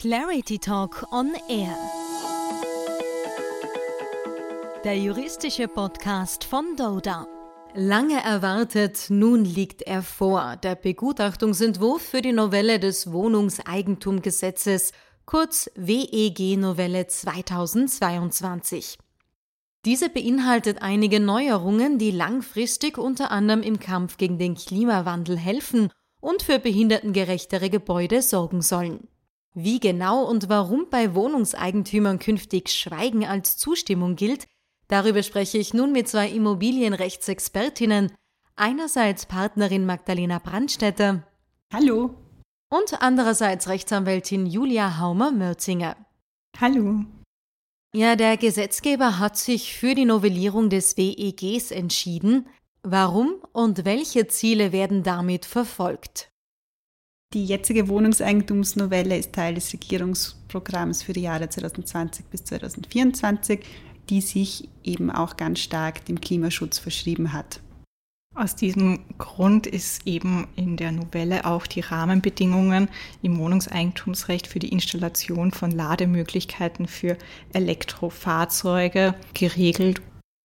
Clarity Talk on Air. Der juristische Podcast von Doda. Lange erwartet, nun liegt er vor, der Begutachtungsentwurf für die Novelle des Wohnungseigentumgesetzes, kurz WEG-Novelle 2022. Diese beinhaltet einige Neuerungen, die langfristig unter anderem im Kampf gegen den Klimawandel helfen und für behindertengerechtere Gebäude sorgen sollen. Wie genau und warum bei Wohnungseigentümern künftig Schweigen als Zustimmung gilt, darüber spreche ich nun mit zwei Immobilienrechtsexpertinnen, einerseits Partnerin Magdalena Brandstätter. Hallo. Und andererseits Rechtsanwältin Julia Haumer-Mörzinger. Hallo. Ja, der Gesetzgeber hat sich für die Novellierung des WEGs entschieden. Warum und welche Ziele werden damit verfolgt? Die jetzige Wohnungseigentumsnovelle ist Teil des Regierungsprogramms für die Jahre 2020 bis 2024, die sich eben auch ganz stark dem Klimaschutz verschrieben hat. Aus diesem Grund ist eben in der Novelle auch die Rahmenbedingungen im Wohnungseigentumsrecht für die Installation von Lademöglichkeiten für Elektrofahrzeuge geregelt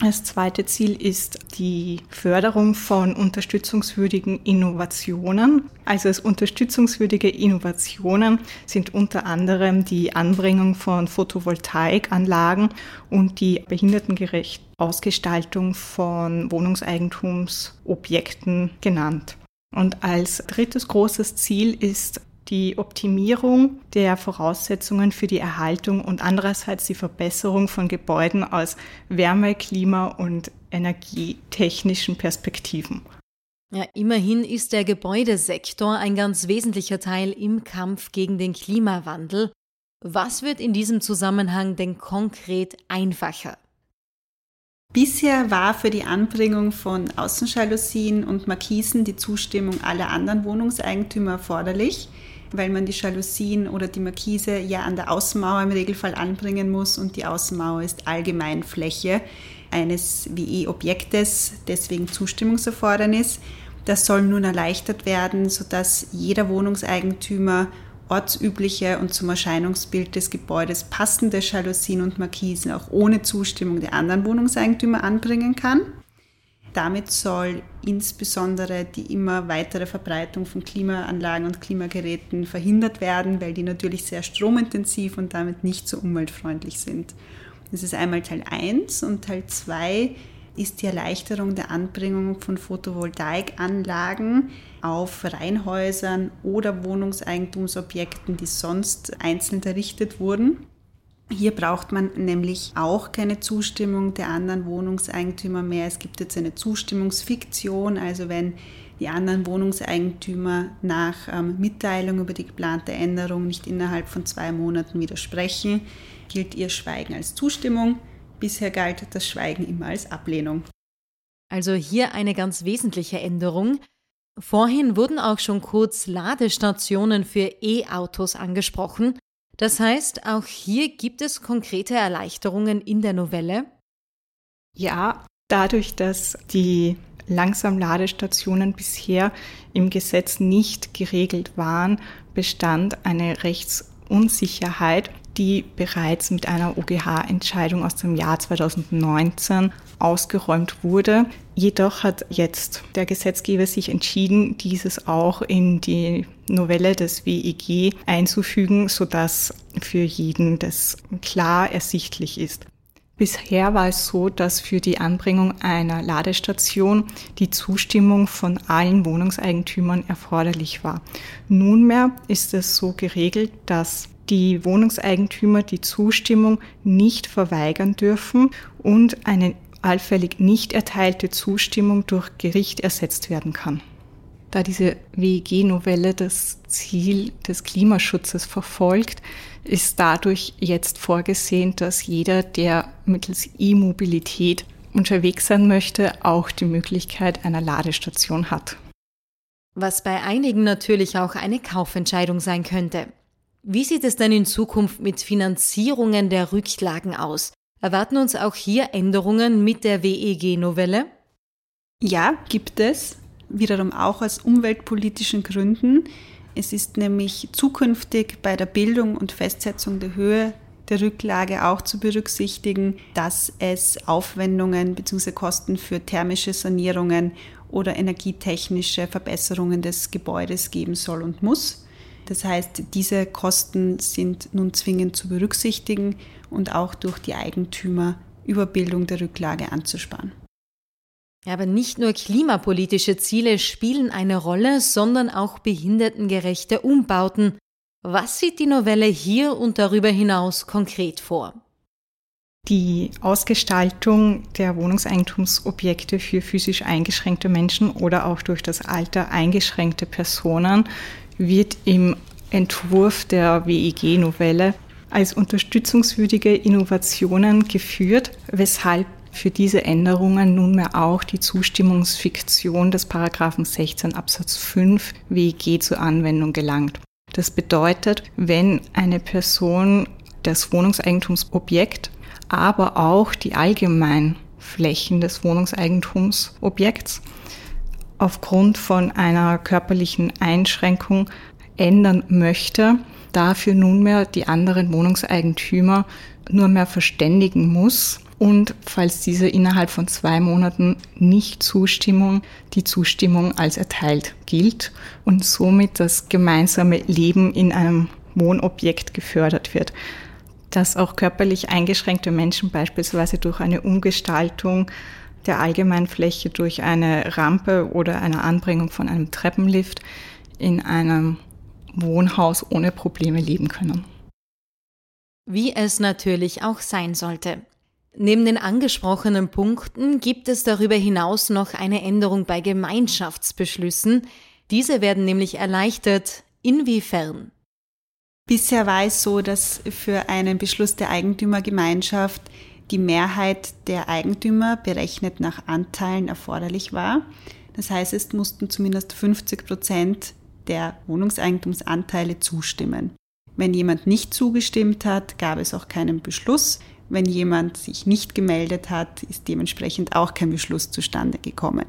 das zweite Ziel ist die Förderung von unterstützungswürdigen Innovationen. Also als unterstützungswürdige Innovationen sind unter anderem die Anbringung von Photovoltaikanlagen und die behindertengerechte Ausgestaltung von Wohnungseigentumsobjekten genannt. Und als drittes großes Ziel ist die Optimierung der Voraussetzungen für die Erhaltung und andererseits die Verbesserung von Gebäuden aus Wärme-, Klima- und energietechnischen Perspektiven. Ja, immerhin ist der Gebäudesektor ein ganz wesentlicher Teil im Kampf gegen den Klimawandel. Was wird in diesem Zusammenhang denn konkret einfacher? Bisher war für die Anbringung von Außenjalousien und Markisen die Zustimmung aller anderen Wohnungseigentümer erforderlich weil man die Jalousien oder die Markise ja an der Außenmauer im Regelfall anbringen muss und die Außenmauer ist Allgemeinfläche eines WE-Objektes, deswegen Zustimmungserfordernis. Das soll nun erleichtert werden, sodass jeder Wohnungseigentümer ortsübliche und zum Erscheinungsbild des Gebäudes passende Jalousien und Markisen auch ohne Zustimmung der anderen Wohnungseigentümer anbringen kann. Damit soll insbesondere die immer weitere Verbreitung von Klimaanlagen und Klimageräten verhindert werden, weil die natürlich sehr stromintensiv und damit nicht so umweltfreundlich sind. Das ist einmal Teil 1 und Teil 2 ist die Erleichterung der Anbringung von Photovoltaikanlagen auf Reihenhäusern oder Wohnungseigentumsobjekten, die sonst einzeln errichtet wurden. Hier braucht man nämlich auch keine Zustimmung der anderen Wohnungseigentümer mehr. Es gibt jetzt eine Zustimmungsfiktion, also wenn die anderen Wohnungseigentümer nach ähm, Mitteilung über die geplante Änderung nicht innerhalb von zwei Monaten widersprechen, gilt ihr Schweigen als Zustimmung. Bisher galt das Schweigen immer als Ablehnung. Also hier eine ganz wesentliche Änderung. Vorhin wurden auch schon kurz Ladestationen für E-Autos angesprochen. Das heißt, auch hier gibt es konkrete Erleichterungen in der Novelle? Ja, dadurch, dass die Langsamladestationen bisher im Gesetz nicht geregelt waren, bestand eine Rechtsunsicherheit, die bereits mit einer OGH-Entscheidung aus dem Jahr 2019 ausgeräumt wurde. Jedoch hat jetzt der Gesetzgeber sich entschieden, dieses auch in die Novelle des WEG einzufügen, sodass für jeden das klar ersichtlich ist. Bisher war es so, dass für die Anbringung einer Ladestation die Zustimmung von allen Wohnungseigentümern erforderlich war. Nunmehr ist es so geregelt, dass die Wohnungseigentümer die Zustimmung nicht verweigern dürfen und eine allfällig nicht erteilte Zustimmung durch Gericht ersetzt werden kann. Da diese WEG-Novelle das Ziel des Klimaschutzes verfolgt, ist dadurch jetzt vorgesehen, dass jeder, der mittels E-Mobilität unterwegs sein möchte, auch die Möglichkeit einer Ladestation hat. Was bei einigen natürlich auch eine Kaufentscheidung sein könnte. Wie sieht es denn in Zukunft mit Finanzierungen der Rücklagen aus? Erwarten uns auch hier Änderungen mit der WEG-Novelle? Ja, gibt es. Wiederum auch aus umweltpolitischen Gründen. Es ist nämlich zukünftig bei der Bildung und Festsetzung der Höhe der Rücklage auch zu berücksichtigen, dass es Aufwendungen bzw. Kosten für thermische Sanierungen oder energietechnische Verbesserungen des Gebäudes geben soll und muss. Das heißt, diese Kosten sind nun zwingend zu berücksichtigen und auch durch die Eigentümer über Bildung der Rücklage anzusparen. Aber nicht nur klimapolitische Ziele spielen eine Rolle, sondern auch behindertengerechte Umbauten. Was sieht die Novelle hier und darüber hinaus konkret vor? Die Ausgestaltung der Wohnungseigentumsobjekte für physisch eingeschränkte Menschen oder auch durch das Alter eingeschränkte Personen wird im Entwurf der WEG-Novelle als unterstützungswürdige Innovationen geführt, weshalb für diese Änderungen nunmehr auch die Zustimmungsfiktion des Paragraphen 16 Absatz 5 WEG zur Anwendung gelangt. Das bedeutet, wenn eine Person das Wohnungseigentumsobjekt, aber auch die Allgemeinflächen des Wohnungseigentumsobjekts aufgrund von einer körperlichen Einschränkung ändern möchte, dafür nunmehr die anderen Wohnungseigentümer nur mehr verständigen muss und falls diese innerhalb von zwei Monaten nicht Zustimmung, die Zustimmung als erteilt gilt und somit das gemeinsame Leben in einem Wohnobjekt gefördert wird. Dass auch körperlich eingeschränkte Menschen beispielsweise durch eine Umgestaltung der Allgemeinfläche durch eine Rampe oder eine Anbringung von einem Treppenlift in einem Wohnhaus ohne Probleme leben können. Wie es natürlich auch sein sollte. Neben den angesprochenen Punkten gibt es darüber hinaus noch eine Änderung bei Gemeinschaftsbeschlüssen. Diese werden nämlich erleichtert. Inwiefern? Bisher war es so, dass für einen Beschluss der Eigentümergemeinschaft die Mehrheit der Eigentümer berechnet nach Anteilen erforderlich war. Das heißt, es mussten zumindest 50 Prozent der Wohnungseigentumsanteile zustimmen. Wenn jemand nicht zugestimmt hat, gab es auch keinen Beschluss. Wenn jemand sich nicht gemeldet hat, ist dementsprechend auch kein Beschluss zustande gekommen.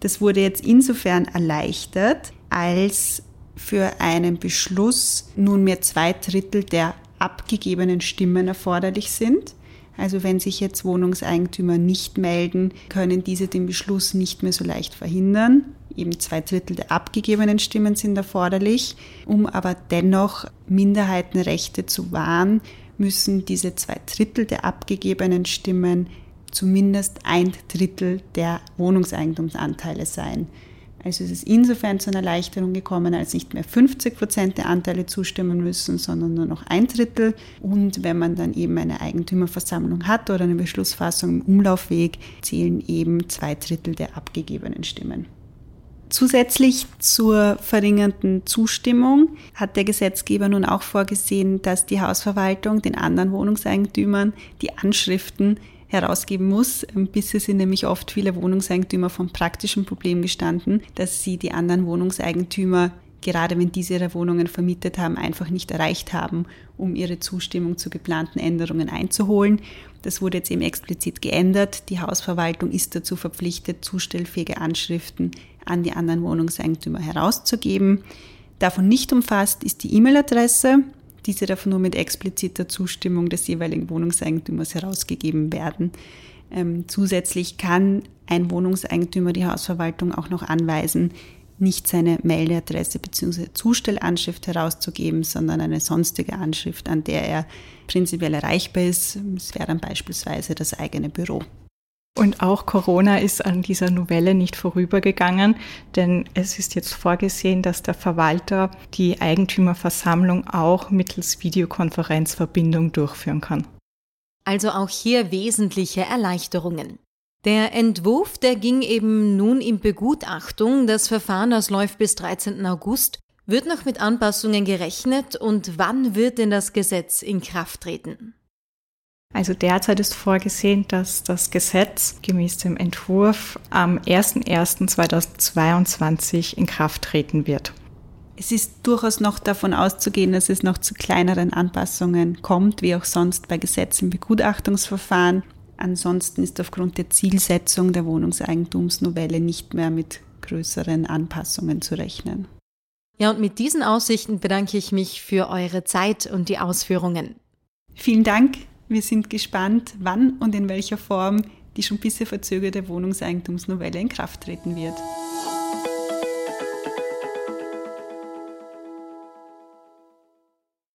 Das wurde jetzt insofern erleichtert, als für einen Beschluss nunmehr zwei Drittel der abgegebenen Stimmen erforderlich sind. Also wenn sich jetzt Wohnungseigentümer nicht melden, können diese den Beschluss nicht mehr so leicht verhindern. Eben zwei Drittel der abgegebenen Stimmen sind erforderlich. Um aber dennoch Minderheitenrechte zu wahren, müssen diese zwei Drittel der abgegebenen Stimmen zumindest ein Drittel der Wohnungseigentumsanteile sein. Also es ist insofern zu einer Erleichterung gekommen, als nicht mehr 50 Prozent der Anteile zustimmen müssen, sondern nur noch ein Drittel. Und wenn man dann eben eine Eigentümerversammlung hat oder eine Beschlussfassung im Umlaufweg, zählen eben zwei Drittel der abgegebenen Stimmen. Zusätzlich zur verringernden Zustimmung hat der Gesetzgeber nun auch vorgesehen, dass die Hausverwaltung den anderen Wohnungseigentümern die Anschriften herausgeben muss. Bisher sind nämlich oft viele Wohnungseigentümer vom praktischen Problem gestanden, dass sie die anderen Wohnungseigentümer gerade wenn diese ihre Wohnungen vermietet haben, einfach nicht erreicht haben, um ihre Zustimmung zu geplanten Änderungen einzuholen. Das wurde jetzt eben explizit geändert. Die Hausverwaltung ist dazu verpflichtet, zustellfähige Anschriften an die anderen Wohnungseigentümer herauszugeben. Davon nicht umfasst ist die E-Mail-Adresse. Diese darf nur mit expliziter Zustimmung des jeweiligen Wohnungseigentümers herausgegeben werden. Ähm, zusätzlich kann ein Wohnungseigentümer die Hausverwaltung auch noch anweisen, nicht seine Mailadresse bzw. Zustellanschrift herauszugeben, sondern eine sonstige Anschrift, an der er prinzipiell erreichbar ist. Es wäre dann beispielsweise das eigene Büro. Und auch Corona ist an dieser Novelle nicht vorübergegangen, denn es ist jetzt vorgesehen, dass der Verwalter die Eigentümerversammlung auch mittels Videokonferenzverbindung durchführen kann. Also auch hier wesentliche Erleichterungen. Der Entwurf, der ging eben nun in Begutachtung. Das Verfahren, das läuft bis 13. August. Wird noch mit Anpassungen gerechnet und wann wird denn das Gesetz in Kraft treten? Also derzeit ist vorgesehen, dass das Gesetz gemäß dem Entwurf am 01.01.2022 in Kraft treten wird. Es ist durchaus noch davon auszugehen, dass es noch zu kleineren Anpassungen kommt, wie auch sonst bei Gesetzen im Begutachtungsverfahren. Ansonsten ist aufgrund der Zielsetzung der Wohnungseigentumsnovelle nicht mehr mit größeren Anpassungen zu rechnen. Ja, und mit diesen Aussichten bedanke ich mich für eure Zeit und die Ausführungen. Vielen Dank. Wir sind gespannt, wann und in welcher Form die schon bisher verzögerte Wohnungseigentumsnovelle in Kraft treten wird.